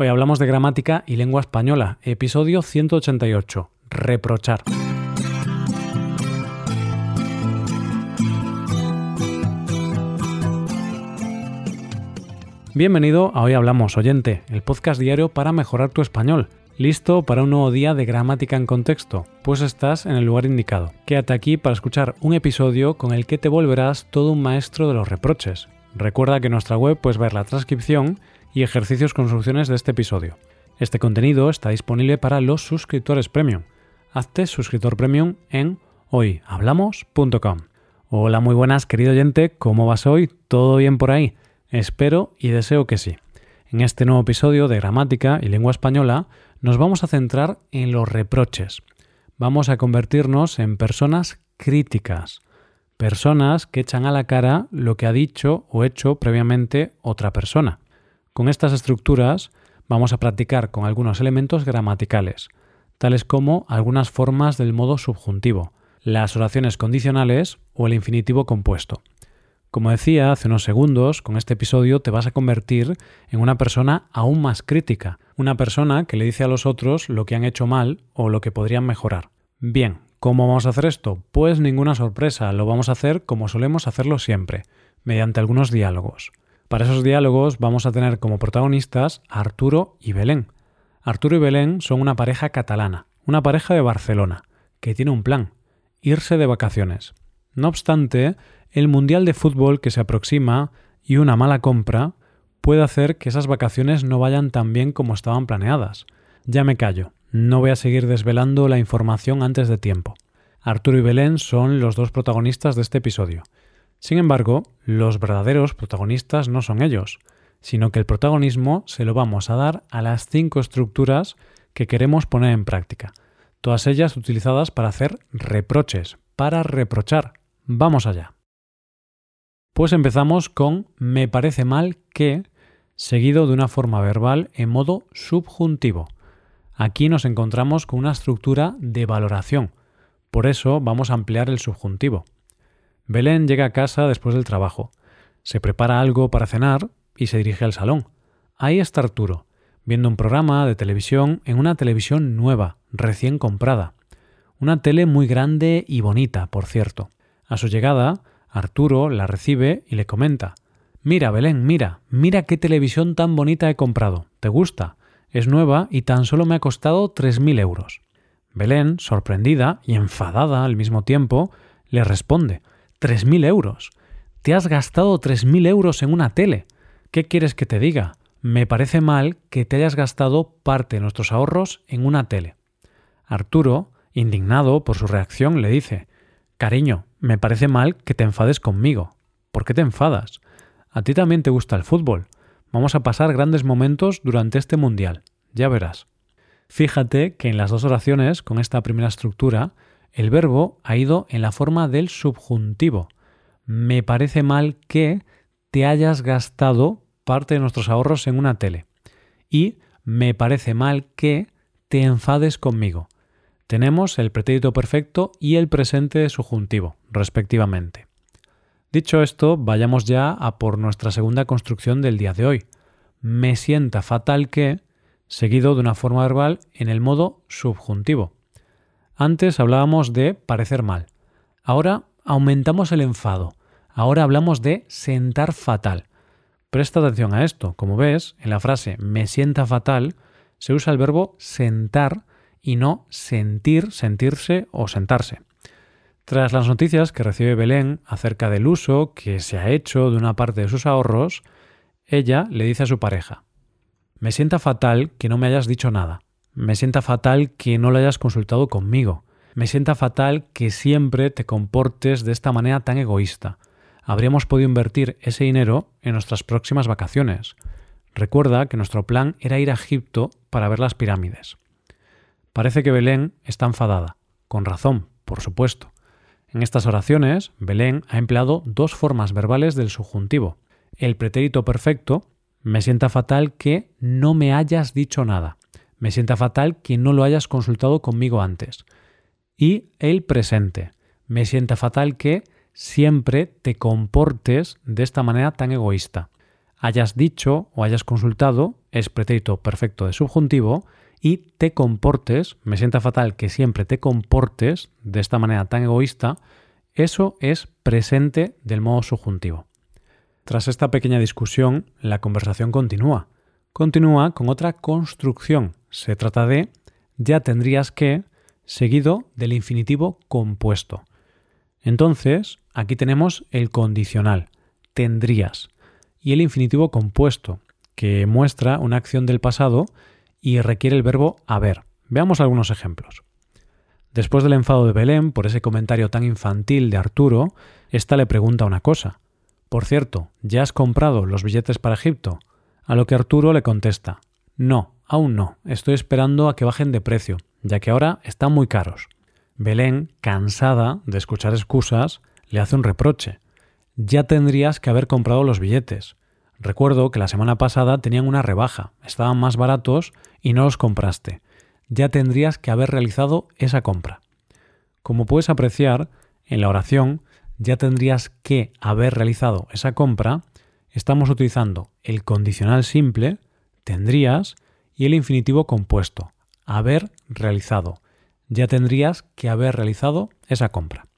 Hoy hablamos de gramática y lengua española, episodio 188, reprochar. Bienvenido a Hoy Hablamos Oyente, el podcast diario para mejorar tu español. ¿Listo para un nuevo día de gramática en contexto? Pues estás en el lugar indicado. Quédate aquí para escuchar un episodio con el que te volverás todo un maestro de los reproches. Recuerda que en nuestra web puedes ver la transcripción y ejercicios con soluciones de este episodio. Este contenido está disponible para los suscriptores premium. Hazte suscriptor premium en hoyhablamos.com. Hola, muy buenas, querido oyente, ¿cómo vas hoy? ¿Todo bien por ahí? Espero y deseo que sí. En este nuevo episodio de Gramática y Lengua Española nos vamos a centrar en los reproches. Vamos a convertirnos en personas críticas, personas que echan a la cara lo que ha dicho o hecho previamente otra persona. Con estas estructuras vamos a practicar con algunos elementos gramaticales, tales como algunas formas del modo subjuntivo, las oraciones condicionales o el infinitivo compuesto. Como decía hace unos segundos, con este episodio te vas a convertir en una persona aún más crítica, una persona que le dice a los otros lo que han hecho mal o lo que podrían mejorar. Bien, ¿cómo vamos a hacer esto? Pues ninguna sorpresa, lo vamos a hacer como solemos hacerlo siempre, mediante algunos diálogos. Para esos diálogos vamos a tener como protagonistas a Arturo y Belén. Arturo y Belén son una pareja catalana, una pareja de Barcelona, que tiene un plan, irse de vacaciones. No obstante, el Mundial de Fútbol que se aproxima y una mala compra puede hacer que esas vacaciones no vayan tan bien como estaban planeadas. Ya me callo, no voy a seguir desvelando la información antes de tiempo. Arturo y Belén son los dos protagonistas de este episodio, sin embargo, los verdaderos protagonistas no son ellos, sino que el protagonismo se lo vamos a dar a las cinco estructuras que queremos poner en práctica, todas ellas utilizadas para hacer reproches, para reprochar. Vamos allá. Pues empezamos con me parece mal que, seguido de una forma verbal en modo subjuntivo. Aquí nos encontramos con una estructura de valoración, por eso vamos a ampliar el subjuntivo. Belén llega a casa después del trabajo. Se prepara algo para cenar y se dirige al salón. Ahí está Arturo, viendo un programa de televisión en una televisión nueva, recién comprada. Una tele muy grande y bonita, por cierto. A su llegada, Arturo la recibe y le comenta Mira, Belén, mira, mira qué televisión tan bonita he comprado. ¿Te gusta? Es nueva y tan solo me ha costado tres mil euros. Belén, sorprendida y enfadada al mismo tiempo, le responde Tres mil euros. Te has gastado tres mil euros en una tele. ¿Qué quieres que te diga? Me parece mal que te hayas gastado parte de nuestros ahorros en una tele. Arturo, indignado por su reacción, le dice Cariño, me parece mal que te enfades conmigo. ¿Por qué te enfadas? A ti también te gusta el fútbol. Vamos a pasar grandes momentos durante este mundial. Ya verás. Fíjate que en las dos oraciones, con esta primera estructura, el verbo ha ido en la forma del subjuntivo. Me parece mal que te hayas gastado parte de nuestros ahorros en una tele. Y me parece mal que te enfades conmigo. Tenemos el pretérito perfecto y el presente subjuntivo, respectivamente. Dicho esto, vayamos ya a por nuestra segunda construcción del día de hoy. Me sienta fatal que, seguido de una forma verbal en el modo subjuntivo. Antes hablábamos de parecer mal. Ahora aumentamos el enfado. Ahora hablamos de sentar fatal. Presta atención a esto. Como ves, en la frase me sienta fatal se usa el verbo sentar y no sentir, sentirse o sentarse. Tras las noticias que recibe Belén acerca del uso que se ha hecho de una parte de sus ahorros, ella le dice a su pareja, Me sienta fatal que no me hayas dicho nada. Me sienta fatal que no lo hayas consultado conmigo. Me sienta fatal que siempre te comportes de esta manera tan egoísta. Habríamos podido invertir ese dinero en nuestras próximas vacaciones. Recuerda que nuestro plan era ir a Egipto para ver las pirámides. Parece que Belén está enfadada, con razón, por supuesto. En estas oraciones, Belén ha empleado dos formas verbales del subjuntivo. El pretérito perfecto, me sienta fatal que no me hayas dicho nada. Me sienta fatal que no lo hayas consultado conmigo antes. Y el presente. Me sienta fatal que siempre te comportes de esta manera tan egoísta. Hayas dicho o hayas consultado es pretérito perfecto de subjuntivo y te comportes, me sienta fatal que siempre te comportes de esta manera tan egoísta, eso es presente del modo subjuntivo. Tras esta pequeña discusión, la conversación continúa. Continúa con otra construcción. Se trata de ya tendrías que, seguido del infinitivo compuesto. Entonces, aquí tenemos el condicional, tendrías, y el infinitivo compuesto, que muestra una acción del pasado y requiere el verbo haber. Veamos algunos ejemplos. Después del enfado de Belén por ese comentario tan infantil de Arturo, ésta le pregunta una cosa. Por cierto, ¿ya has comprado los billetes para Egipto? A lo que Arturo le contesta, no, aún no, estoy esperando a que bajen de precio, ya que ahora están muy caros. Belén, cansada de escuchar excusas, le hace un reproche. Ya tendrías que haber comprado los billetes. Recuerdo que la semana pasada tenían una rebaja, estaban más baratos y no los compraste. Ya tendrías que haber realizado esa compra. Como puedes apreciar, en la oración ya tendrías que haber realizado esa compra, estamos utilizando el condicional simple, tendrías, y el infinitivo compuesto, haber realizado. Ya tendrías que haber realizado esa compra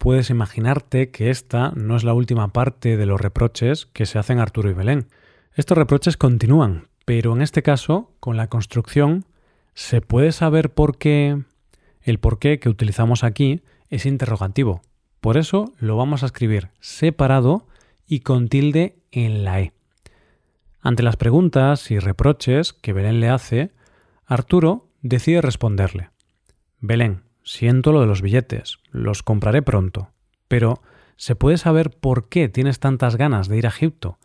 puedes imaginarte que esta no es la última parte de los reproches que se hacen Arturo y Belén. Estos reproches continúan, pero en este caso, con la construcción, se puede saber por qué el por qué que utilizamos aquí es interrogativo. Por eso lo vamos a escribir separado y con tilde en la E. Ante las preguntas y reproches que Belén le hace, Arturo decide responderle. Belén, Siento lo de los billetes, los compraré pronto. Pero, ¿se puede saber por qué tienes tantas ganas de ir a Egipto?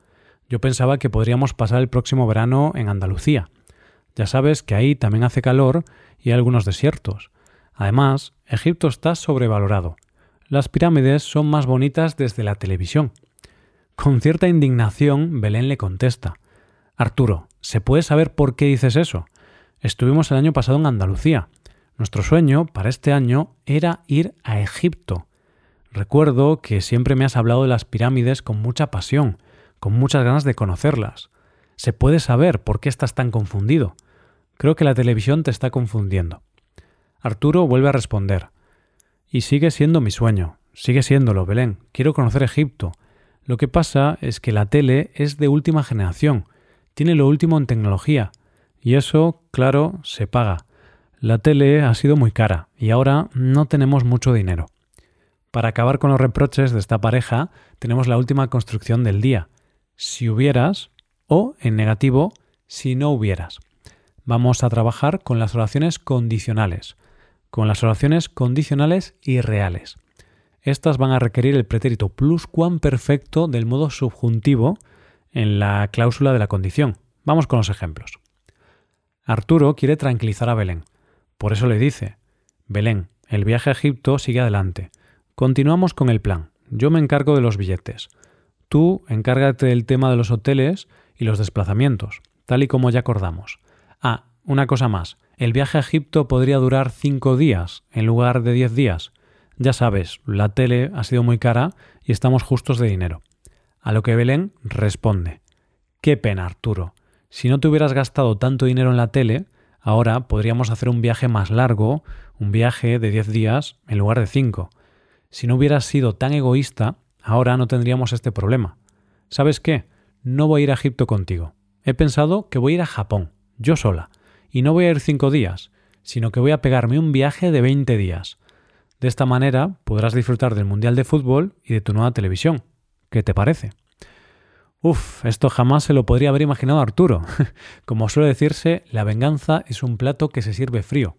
Yo pensaba que podríamos pasar el próximo verano en Andalucía. Ya sabes que ahí también hace calor y hay algunos desiertos. Además, Egipto está sobrevalorado. Las pirámides son más bonitas desde la televisión. Con cierta indignación, Belén le contesta Arturo, ¿se puede saber por qué dices eso? Estuvimos el año pasado en Andalucía. Nuestro sueño para este año era ir a Egipto. Recuerdo que siempre me has hablado de las pirámides con mucha pasión, con muchas ganas de conocerlas. ¿Se puede saber por qué estás tan confundido? Creo que la televisión te está confundiendo. Arturo vuelve a responder. Y sigue siendo mi sueño, sigue siéndolo, Belén. Quiero conocer Egipto. Lo que pasa es que la tele es de última generación, tiene lo último en tecnología, y eso, claro, se paga. La tele ha sido muy cara y ahora no tenemos mucho dinero. Para acabar con los reproches de esta pareja, tenemos la última construcción del día. Si hubieras o, en negativo, si no hubieras. Vamos a trabajar con las oraciones condicionales, con las oraciones condicionales y reales. Estas van a requerir el pretérito pluscuamperfecto del modo subjuntivo en la cláusula de la condición. Vamos con los ejemplos. Arturo quiere tranquilizar a Belén. Por eso le dice, Belén, el viaje a Egipto sigue adelante. Continuamos con el plan. Yo me encargo de los billetes. Tú encárgate del tema de los hoteles y los desplazamientos, tal y como ya acordamos. Ah, una cosa más. El viaje a Egipto podría durar cinco días en lugar de diez días. Ya sabes, la tele ha sido muy cara y estamos justos de dinero. A lo que Belén responde. Qué pena, Arturo. Si no te hubieras gastado tanto dinero en la tele, Ahora podríamos hacer un viaje más largo, un viaje de 10 días en lugar de 5. Si no hubieras sido tan egoísta, ahora no tendríamos este problema. ¿Sabes qué? No voy a ir a Egipto contigo. He pensado que voy a ir a Japón, yo sola. Y no voy a ir 5 días, sino que voy a pegarme un viaje de 20 días. De esta manera podrás disfrutar del Mundial de Fútbol y de tu nueva televisión. ¿Qué te parece? Uf, esto jamás se lo podría haber imaginado Arturo. Como suele decirse, la venganza es un plato que se sirve frío.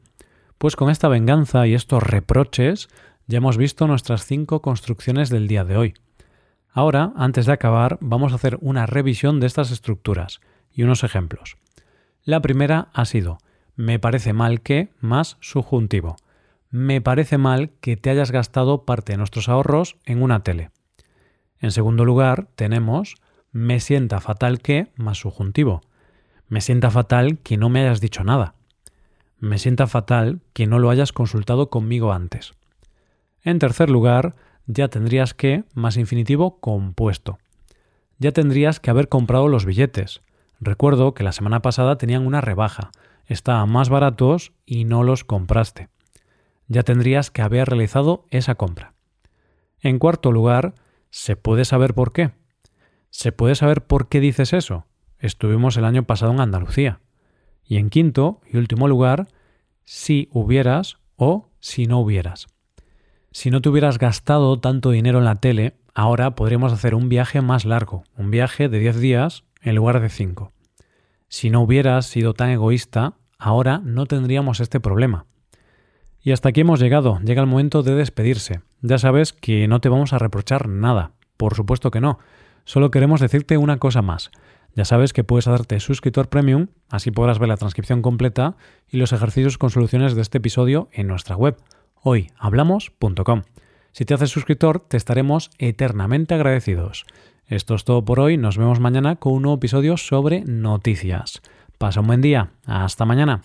Pues con esta venganza y estos reproches ya hemos visto nuestras cinco construcciones del día de hoy. Ahora, antes de acabar, vamos a hacer una revisión de estas estructuras y unos ejemplos. La primera ha sido me parece mal que más subjuntivo. Me parece mal que te hayas gastado parte de nuestros ahorros en una tele. En segundo lugar, tenemos me sienta fatal que más subjuntivo. Me sienta fatal que no me hayas dicho nada. Me sienta fatal que no lo hayas consultado conmigo antes. En tercer lugar, ya tendrías que más infinitivo compuesto. Ya tendrías que haber comprado los billetes. Recuerdo que la semana pasada tenían una rebaja, estaban más baratos y no los compraste. Ya tendrías que haber realizado esa compra. En cuarto lugar, ¿se puede saber por qué? ¿Se puede saber por qué dices eso? Estuvimos el año pasado en Andalucía. Y en quinto y último lugar, si hubieras o si no hubieras. Si no te hubieras gastado tanto dinero en la tele, ahora podríamos hacer un viaje más largo, un viaje de 10 días en lugar de 5. Si no hubieras sido tan egoísta, ahora no tendríamos este problema. Y hasta aquí hemos llegado, llega el momento de despedirse. Ya sabes que no te vamos a reprochar nada, por supuesto que no. Solo queremos decirte una cosa más. Ya sabes que puedes hacerte suscriptor premium, así podrás ver la transcripción completa y los ejercicios con soluciones de este episodio en nuestra web, hoyhablamos.com. Si te haces suscriptor, te estaremos eternamente agradecidos. Esto es todo por hoy, nos vemos mañana con un nuevo episodio sobre noticias. Pasa un buen día, hasta mañana.